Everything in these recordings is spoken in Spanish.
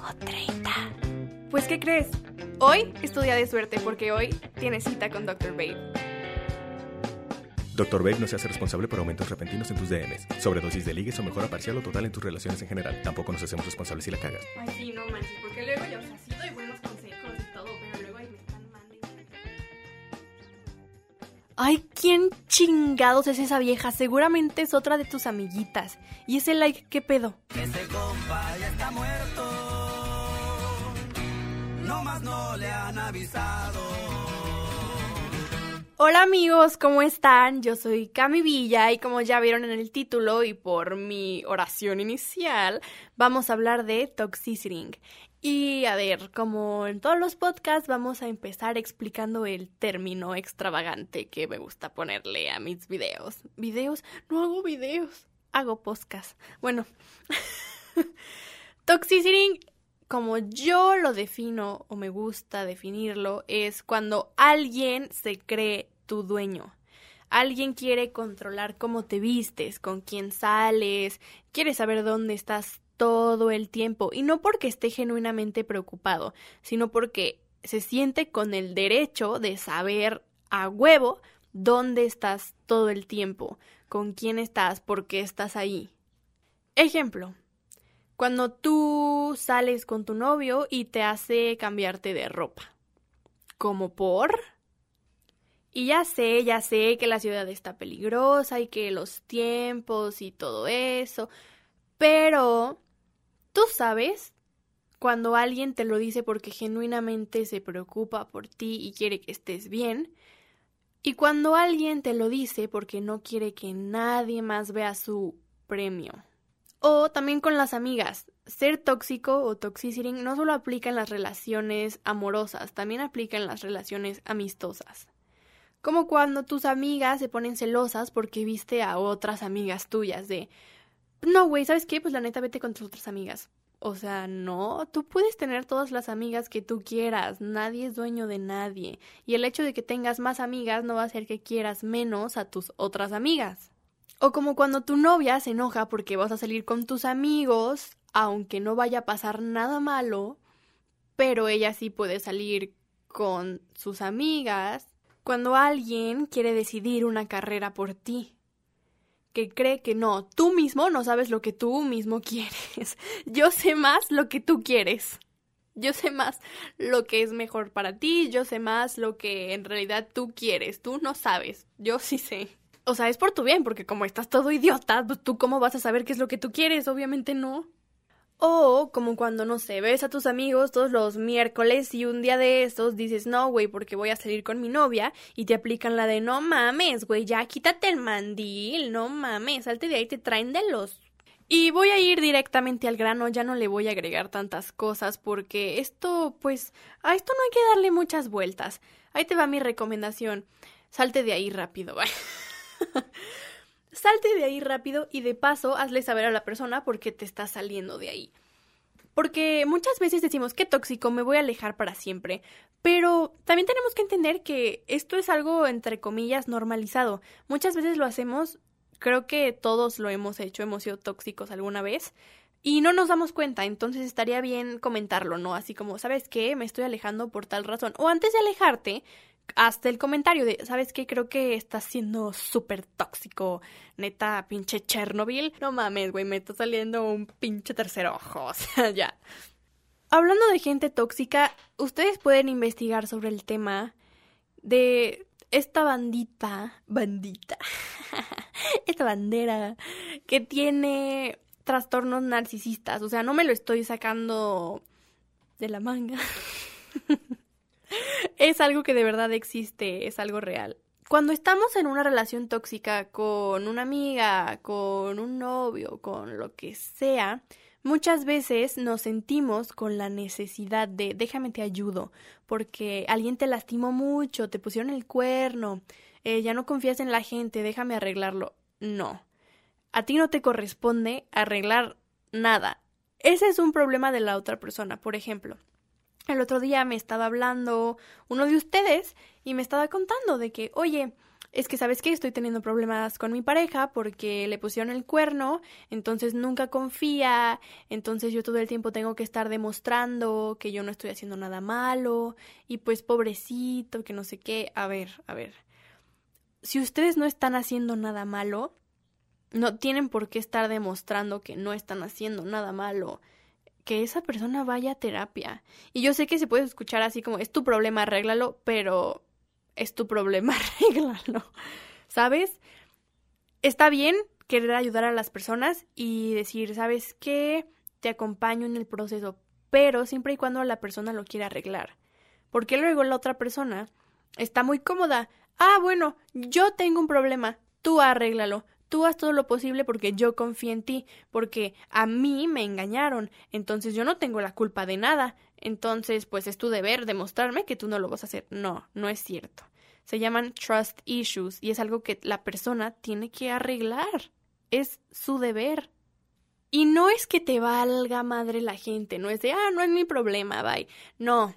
O 30. Pues, ¿qué crees? Hoy es tu día de suerte porque hoy tienes cita con Dr. Babe. Dr. Babe no se hace responsable por aumentos repentinos en tus DMs, sobredosis de ligues o mejora parcial o total en tus relaciones en general. Tampoco nos hacemos responsables si la cagas. Ay, sí, no manches, porque luego yo, o sea, sí doy buenos consejos y todo, pero luego ahí me están mandando. Ay, ¿quién chingados es esa vieja? Seguramente es otra de tus amiguitas. ¿Y ese like qué pedo? Ese no le han avisado. Hola amigos, ¿cómo están? Yo soy Cami Villa y como ya vieron en el título y por mi oración inicial, vamos a hablar de toxicity. Y a ver, como en todos los podcasts, vamos a empezar explicando el término extravagante que me gusta ponerle a mis videos. ¿Videos? No hago videos, hago podcast. Bueno, toxicity, como yo lo defino o me gusta definirlo, es cuando alguien se cree tu dueño. Alguien quiere controlar cómo te vistes, con quién sales, quiere saber dónde estás todo el tiempo y no porque esté genuinamente preocupado, sino porque se siente con el derecho de saber a huevo dónde estás todo el tiempo, con quién estás, por qué estás ahí. Ejemplo, cuando tú sales con tu novio y te hace cambiarte de ropa. ¿Como por? Y ya sé, ya sé que la ciudad está peligrosa y que los tiempos y todo eso, pero tú sabes cuando alguien te lo dice porque genuinamente se preocupa por ti y quiere que estés bien, y cuando alguien te lo dice porque no quiere que nadie más vea su premio. O también con las amigas. Ser tóxico o toxicity no solo aplica en las relaciones amorosas, también aplica en las relaciones amistosas. Como cuando tus amigas se ponen celosas porque viste a otras amigas tuyas de, no, güey, ¿sabes qué? Pues la neta vete con tus otras amigas. O sea, no, tú puedes tener todas las amigas que tú quieras, nadie es dueño de nadie. Y el hecho de que tengas más amigas no va a hacer que quieras menos a tus otras amigas. O como cuando tu novia se enoja porque vas a salir con tus amigos, aunque no vaya a pasar nada malo, pero ella sí puede salir con sus amigas. Cuando alguien quiere decidir una carrera por ti, que cree que no, tú mismo no sabes lo que tú mismo quieres. Yo sé más lo que tú quieres. Yo sé más lo que es mejor para ti, yo sé más lo que en realidad tú quieres. Tú no sabes, yo sí sé. O sea, es por tu bien, porque como estás todo idiota, pues tú cómo vas a saber qué es lo que tú quieres, obviamente no. O como cuando, no sé, ves a tus amigos todos los miércoles y un día de estos dices, no, güey, porque voy a salir con mi novia y te aplican la de, no mames, güey, ya quítate el mandil, no mames, salte de ahí, te traen de los... Y voy a ir directamente al grano, ya no le voy a agregar tantas cosas porque esto, pues, a esto no hay que darle muchas vueltas. Ahí te va mi recomendación, salte de ahí rápido, Salte de ahí rápido y de paso hazle saber a la persona por qué te estás saliendo de ahí. Porque muchas veces decimos que tóxico, me voy a alejar para siempre. Pero también tenemos que entender que esto es algo, entre comillas, normalizado. Muchas veces lo hacemos, creo que todos lo hemos hecho, hemos sido tóxicos alguna vez. Y no nos damos cuenta, entonces estaría bien comentarlo, ¿no? Así como, ¿sabes qué? Me estoy alejando por tal razón. O antes de alejarte, hasta el comentario de, ¿sabes qué? Creo que estás siendo súper tóxico, neta, pinche Chernobyl. No mames, güey, me está saliendo un pinche tercer ojo, o sea, ya. Hablando de gente tóxica, ustedes pueden investigar sobre el tema de esta bandita, bandita, esta bandera que tiene trastornos narcisistas. O sea, no me lo estoy sacando de la manga. es algo que de verdad existe, es algo real. Cuando estamos en una relación tóxica con una amiga, con un novio, con lo que sea, Muchas veces nos sentimos con la necesidad de déjame te ayudo, porque alguien te lastimó mucho, te pusieron el cuerno, eh, ya no confías en la gente, déjame arreglarlo. No, a ti no te corresponde arreglar nada. Ese es un problema de la otra persona, por ejemplo. El otro día me estaba hablando uno de ustedes y me estaba contando de que, oye, es que sabes que estoy teniendo problemas con mi pareja porque le pusieron el cuerno, entonces nunca confía, entonces yo todo el tiempo tengo que estar demostrando que yo no estoy haciendo nada malo y pues pobrecito, que no sé qué. A ver, a ver. Si ustedes no están haciendo nada malo, no tienen por qué estar demostrando que no están haciendo nada malo que esa persona vaya a terapia. Y yo sé que se puede escuchar así como, es tu problema, arréglalo, pero es tu problema, arréglalo. ¿Sabes? Está bien querer ayudar a las personas y decir, ¿sabes qué? Te acompaño en el proceso, pero siempre y cuando la persona lo quiera arreglar. Porque luego la otra persona está muy cómoda. Ah, bueno, yo tengo un problema, tú arréglalo tú haz todo lo posible porque yo confío en ti, porque a mí me engañaron, entonces yo no tengo la culpa de nada, entonces pues es tu deber demostrarme que tú no lo vas a hacer. No, no es cierto. Se llaman trust issues y es algo que la persona tiene que arreglar. Es su deber. Y no es que te valga madre la gente, no es de, ah, no es mi problema, bye. No.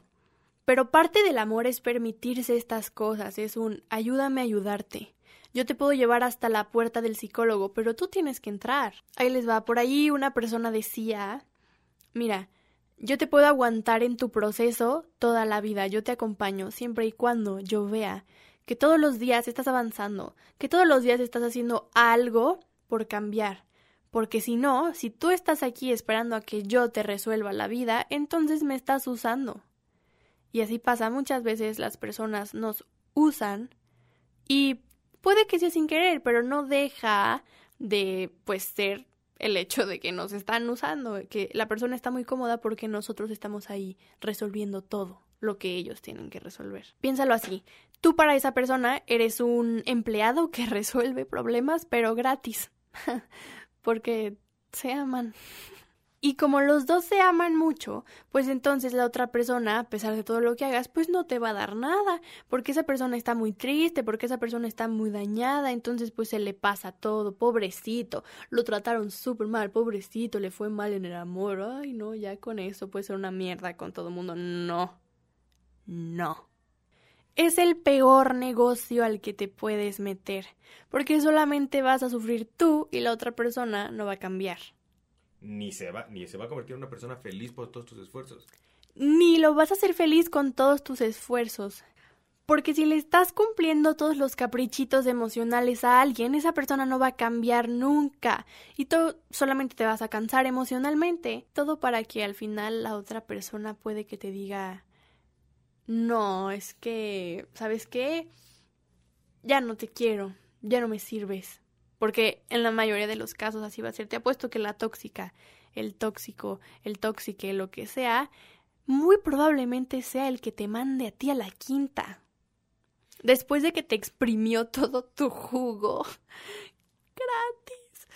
Pero parte del amor es permitirse estas cosas, es un ayúdame a ayudarte. Yo te puedo llevar hasta la puerta del psicólogo, pero tú tienes que entrar. Ahí les va. Por ahí una persona decía, mira, yo te puedo aguantar en tu proceso toda la vida, yo te acompaño siempre y cuando yo vea que todos los días estás avanzando, que todos los días estás haciendo algo por cambiar. Porque si no, si tú estás aquí esperando a que yo te resuelva la vida, entonces me estás usando. Y así pasa muchas veces las personas nos usan y Puede que sea sin querer, pero no deja de pues ser el hecho de que nos están usando, que la persona está muy cómoda porque nosotros estamos ahí resolviendo todo lo que ellos tienen que resolver. Piénsalo así, tú para esa persona eres un empleado que resuelve problemas pero gratis, porque se aman. Y como los dos se aman mucho, pues entonces la otra persona, a pesar de todo lo que hagas, pues no te va a dar nada, porque esa persona está muy triste, porque esa persona está muy dañada, entonces pues se le pasa todo, pobrecito, lo trataron súper mal, pobrecito, le fue mal en el amor, ay no, ya con eso puede ser una mierda con todo el mundo, no, no. Es el peor negocio al que te puedes meter, porque solamente vas a sufrir tú y la otra persona no va a cambiar ni se va, ni se va a convertir en una persona feliz por todos tus esfuerzos. Ni lo vas a hacer feliz con todos tus esfuerzos. Porque si le estás cumpliendo todos los caprichitos emocionales a alguien, esa persona no va a cambiar nunca. Y tú solamente te vas a cansar emocionalmente. Todo para que al final la otra persona puede que te diga, no, es que, ¿sabes qué? Ya no te quiero, ya no me sirves. Porque en la mayoría de los casos así va a ser. Te apuesto que la tóxica, el tóxico, el tóxique, lo que sea, muy probablemente sea el que te mande a ti a la quinta. Después de que te exprimió todo tu jugo gratis,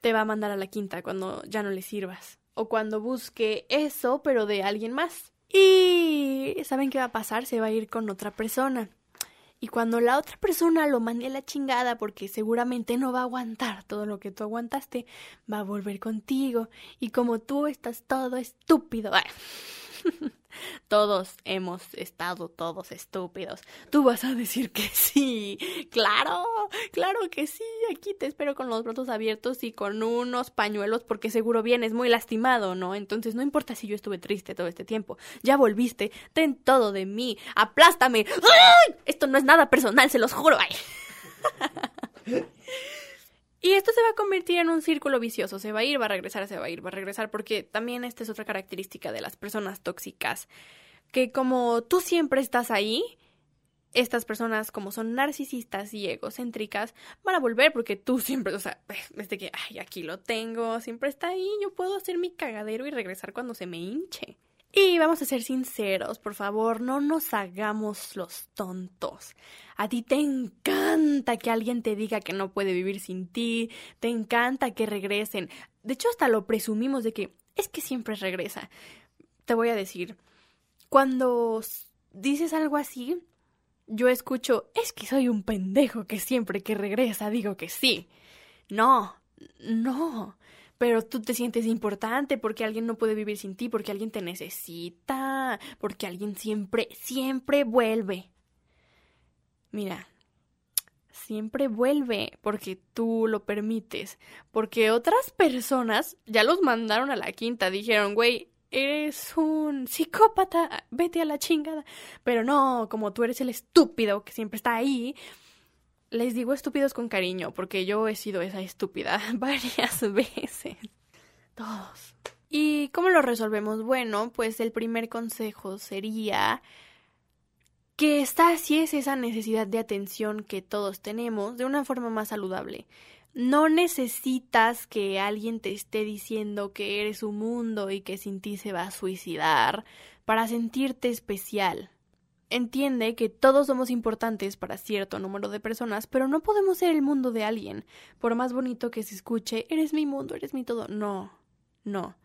te va a mandar a la quinta cuando ya no le sirvas. O cuando busque eso, pero de alguien más. Y ¿saben qué va a pasar? Se va a ir con otra persona. Y cuando la otra persona lo mande a la chingada porque seguramente no va a aguantar todo lo que tú aguantaste, va a volver contigo. Y como tú estás todo estúpido. Todos hemos estado todos estúpidos. Tú vas a decir que sí. Claro, claro que sí. Aquí te espero con los brazos abiertos y con unos pañuelos porque seguro vienes muy lastimado, ¿no? Entonces no importa si yo estuve triste todo este tiempo. Ya volviste. Ten todo de mí. Aplástame. Esto no es nada personal, se los juro. Ay. Y esto se va a convertir en un círculo vicioso, se va a ir, va a regresar, se va a ir, va a regresar, porque también esta es otra característica de las personas tóxicas, que como tú siempre estás ahí, estas personas como son narcisistas y egocéntricas van a volver porque tú siempre, o sea, desde que, ay, aquí lo tengo, siempre está ahí, yo puedo hacer mi cagadero y regresar cuando se me hinche. Y vamos a ser sinceros, por favor, no nos hagamos los tontos. A ti te encanta que alguien te diga que no puede vivir sin ti, te encanta que regresen. de hecho hasta lo presumimos de que es que siempre regresa. Te voy a decir, cuando dices algo así, yo escucho, es que soy un pendejo que siempre que regresa digo que sí. No, no. Pero tú te sientes importante porque alguien no puede vivir sin ti, porque alguien te necesita, porque alguien siempre, siempre vuelve. Mira, siempre vuelve porque tú lo permites, porque otras personas ya los mandaron a la quinta, dijeron, güey, eres un psicópata, vete a la chingada. Pero no, como tú eres el estúpido que siempre está ahí, les digo estúpidos con cariño, porque yo he sido esa estúpida varias veces. Todos. ¿Y cómo lo resolvemos? Bueno, pues el primer consejo sería que está si es esa necesidad de atención que todos tenemos de una forma más saludable. No necesitas que alguien te esté diciendo que eres un mundo y que sin ti se va a suicidar para sentirte especial. Entiende que todos somos importantes para cierto número de personas, pero no podemos ser el mundo de alguien. Por más bonito que se escuche, eres mi mundo, eres mi todo. No, no.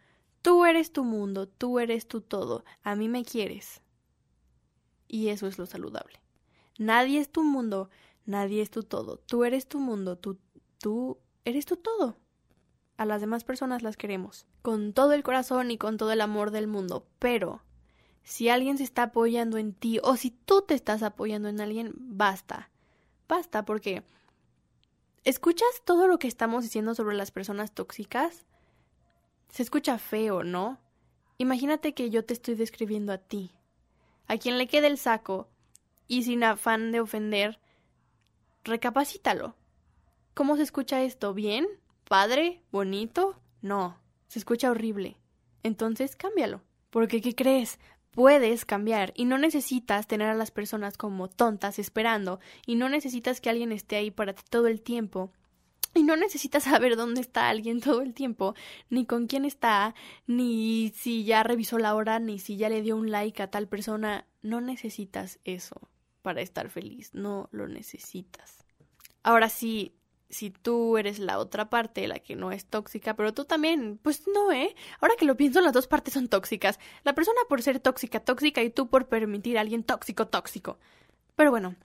Tú eres tu mundo, tú eres tu todo. A mí me quieres. Y eso es lo saludable. Nadie es tu mundo, nadie es tu todo. Tú eres tu mundo, tú, tú eres tu todo. A las demás personas las queremos, con todo el corazón y con todo el amor del mundo, pero si alguien se está apoyando en ti o si tú te estás apoyando en alguien, basta. Basta porque ¿escuchas todo lo que estamos diciendo sobre las personas tóxicas? Se escucha feo, ¿no? Imagínate que yo te estoy describiendo a ti, a quien le quede el saco, y sin afán de ofender, recapacítalo. ¿Cómo se escucha esto? ¿Bien? ¿Padre? ¿Bonito? No, se escucha horrible. Entonces cámbialo. Porque, ¿qué crees? Puedes cambiar y no necesitas tener a las personas como tontas esperando y no necesitas que alguien esté ahí para ti todo el tiempo y no necesitas saber dónde está alguien todo el tiempo, ni con quién está, ni si ya revisó la hora, ni si ya le dio un like a tal persona. No necesitas eso para estar feliz, no lo necesitas. Ahora sí, si tú eres la otra parte, la que no es tóxica, pero tú también, pues no, ¿eh? Ahora que lo pienso, las dos partes son tóxicas. La persona por ser tóxica, tóxica, y tú por permitir a alguien tóxico, tóxico. Pero bueno,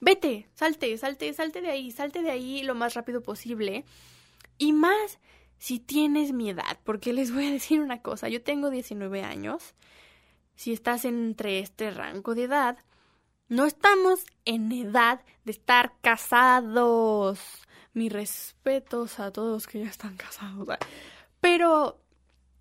vete, salte, salte, salte de ahí, salte de ahí lo más rápido posible. Y más si tienes mi edad, porque les voy a decir una cosa, yo tengo 19 años. Si estás entre este rango de edad, no estamos en edad de estar casados. Mis respetos a todos que ya están casados. Pero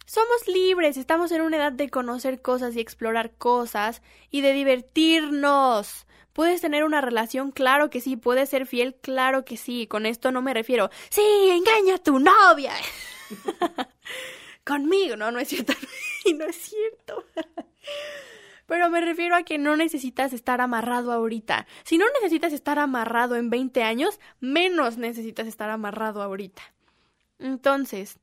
somos libres, estamos en una edad de conocer cosas y explorar cosas y de divertirnos. ¿Puedes tener una relación? Claro que sí. ¿Puedes ser fiel? Claro que sí. Con esto no me refiero. Sí, engaña a tu novia. Conmigo. No, no es cierto. no es cierto. Pero me refiero a que no necesitas estar amarrado ahorita. Si no necesitas estar amarrado en 20 años, menos necesitas estar amarrado ahorita. Entonces,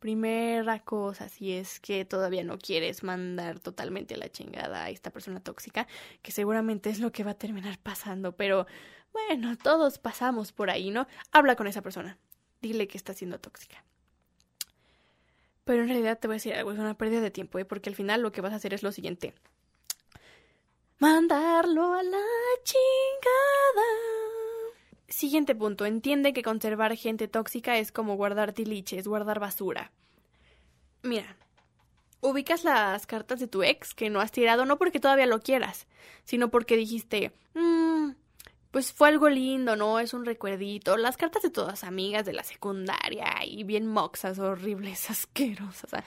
primera cosa, si es que todavía no quieres mandar totalmente a la chingada a esta persona tóxica, que seguramente es lo que va a terminar pasando, pero bueno, todos pasamos por ahí, ¿no? Habla con esa persona. Dile que está siendo tóxica. Pero en realidad te voy a decir algo, es una pérdida de tiempo, ¿eh? porque al final lo que vas a hacer es lo siguiente mandarlo a la chingada. Siguiente punto. Entiende que conservar gente tóxica es como guardar tiliches, guardar basura. Mira, ubicas las cartas de tu ex que no has tirado no porque todavía lo quieras, sino porque dijiste, mmm, pues fue algo lindo, ¿no? Es un recuerdito. Las cartas de todas amigas de la secundaria y bien moxas, horribles, asquerosas.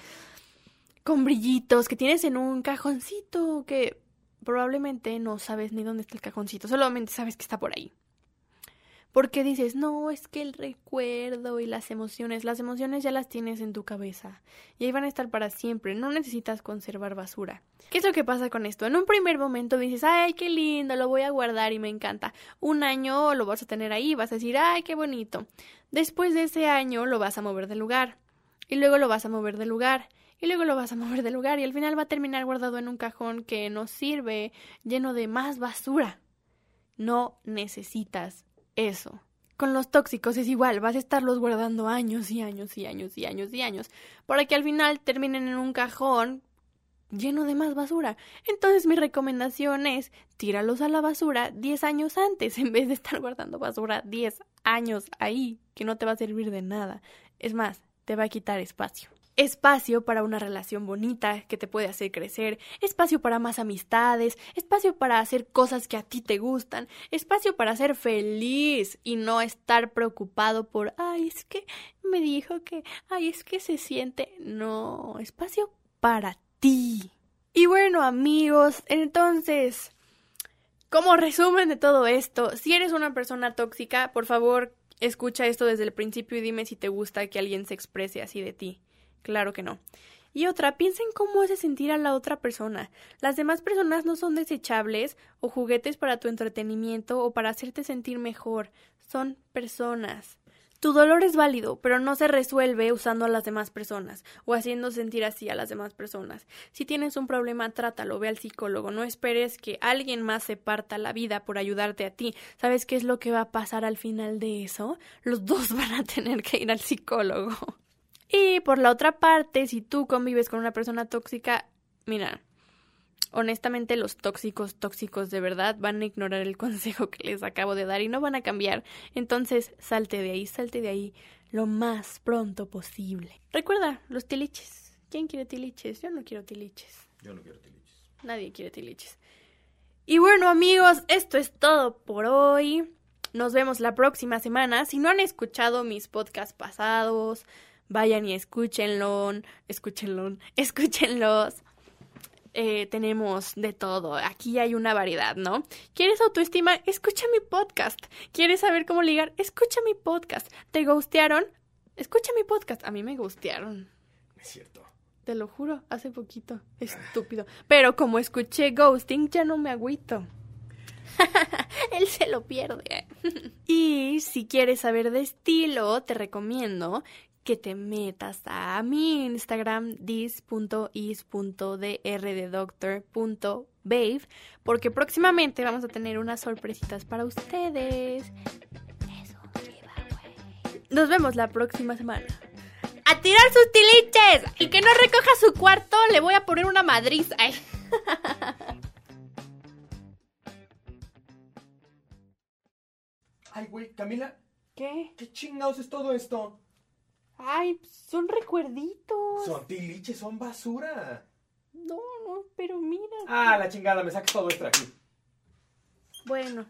con brillitos que tienes en un cajoncito que probablemente no sabes ni dónde está el cajoncito, solamente sabes que está por ahí. Porque dices, no, es que el recuerdo y las emociones, las emociones ya las tienes en tu cabeza y ahí van a estar para siempre, no necesitas conservar basura. ¿Qué es lo que pasa con esto? En un primer momento dices, ay, qué lindo, lo voy a guardar y me encanta. Un año lo vas a tener ahí, vas a decir, ay, qué bonito. Después de ese año lo vas a mover del lugar y luego lo vas a mover del lugar y luego lo vas a mover del lugar y al final va a terminar guardado en un cajón que no sirve, lleno de más basura. No necesitas eso. Con los tóxicos es igual, vas a estarlos guardando años y años y años y años y años, para que al final terminen en un cajón lleno de más basura. Entonces mi recomendación es tíralos a la basura 10 años antes en vez de estar guardando basura 10 años ahí, que no te va a servir de nada. Es más, te va a quitar espacio. Espacio para una relación bonita que te puede hacer crecer, espacio para más amistades, espacio para hacer cosas que a ti te gustan, espacio para ser feliz y no estar preocupado por, ay, es que me dijo que, ay, es que se siente. No, espacio para ti. Y bueno, amigos, entonces, como resumen de todo esto, si eres una persona tóxica, por favor, escucha esto desde el principio y dime si te gusta que alguien se exprese así de ti. Claro que no. Y otra, piensa en cómo hace sentir a la otra persona. Las demás personas no son desechables o juguetes para tu entretenimiento o para hacerte sentir mejor. Son personas. Tu dolor es válido, pero no se resuelve usando a las demás personas o haciendo sentir así a las demás personas. Si tienes un problema, trátalo, ve al psicólogo. No esperes que alguien más se parta la vida por ayudarte a ti. ¿Sabes qué es lo que va a pasar al final de eso? Los dos van a tener que ir al psicólogo. Y por la otra parte, si tú convives con una persona tóxica, mira, honestamente los tóxicos tóxicos de verdad van a ignorar el consejo que les acabo de dar y no van a cambiar. Entonces, salte de ahí, salte de ahí lo más pronto posible. Recuerda, los tiliches. ¿Quién quiere tiliches? Yo no quiero tiliches. Yo no quiero tiliches. Nadie quiere tiliches. Y bueno, amigos, esto es todo por hoy. Nos vemos la próxima semana. Si no han escuchado mis podcasts pasados, vayan y escúchenlo, escúchenlo, escúchenlos eh, tenemos de todo. Aquí hay una variedad, ¿no? ¿Quieres autoestima? Escucha mi podcast. ¿Quieres saber cómo ligar? Escucha mi podcast. ¿Te gustearon? Escucha mi podcast. A mí me gustearon. Es cierto. Te lo juro, hace poquito. Estúpido. Pero como escuché ghosting, ya no me agüito. Él se lo pierde. y si quieres saber de estilo, te recomiendo que te metas a mi Instagram dis.is.drdoctor.babe porque próximamente vamos a tener unas sorpresitas para ustedes. Eso, Nos vemos la próxima semana. ¡A tirar sus tiliches! Y que no recoja su cuarto, le voy a poner una madriz. Ay. Ay, güey, Camila, ¿Qué? ¿qué chingados es todo esto? Ay, son recuerditos. Son tiliches, son basura. No, no, pero mira. Ah, la chingada, me sacas todo esto aquí. Bueno.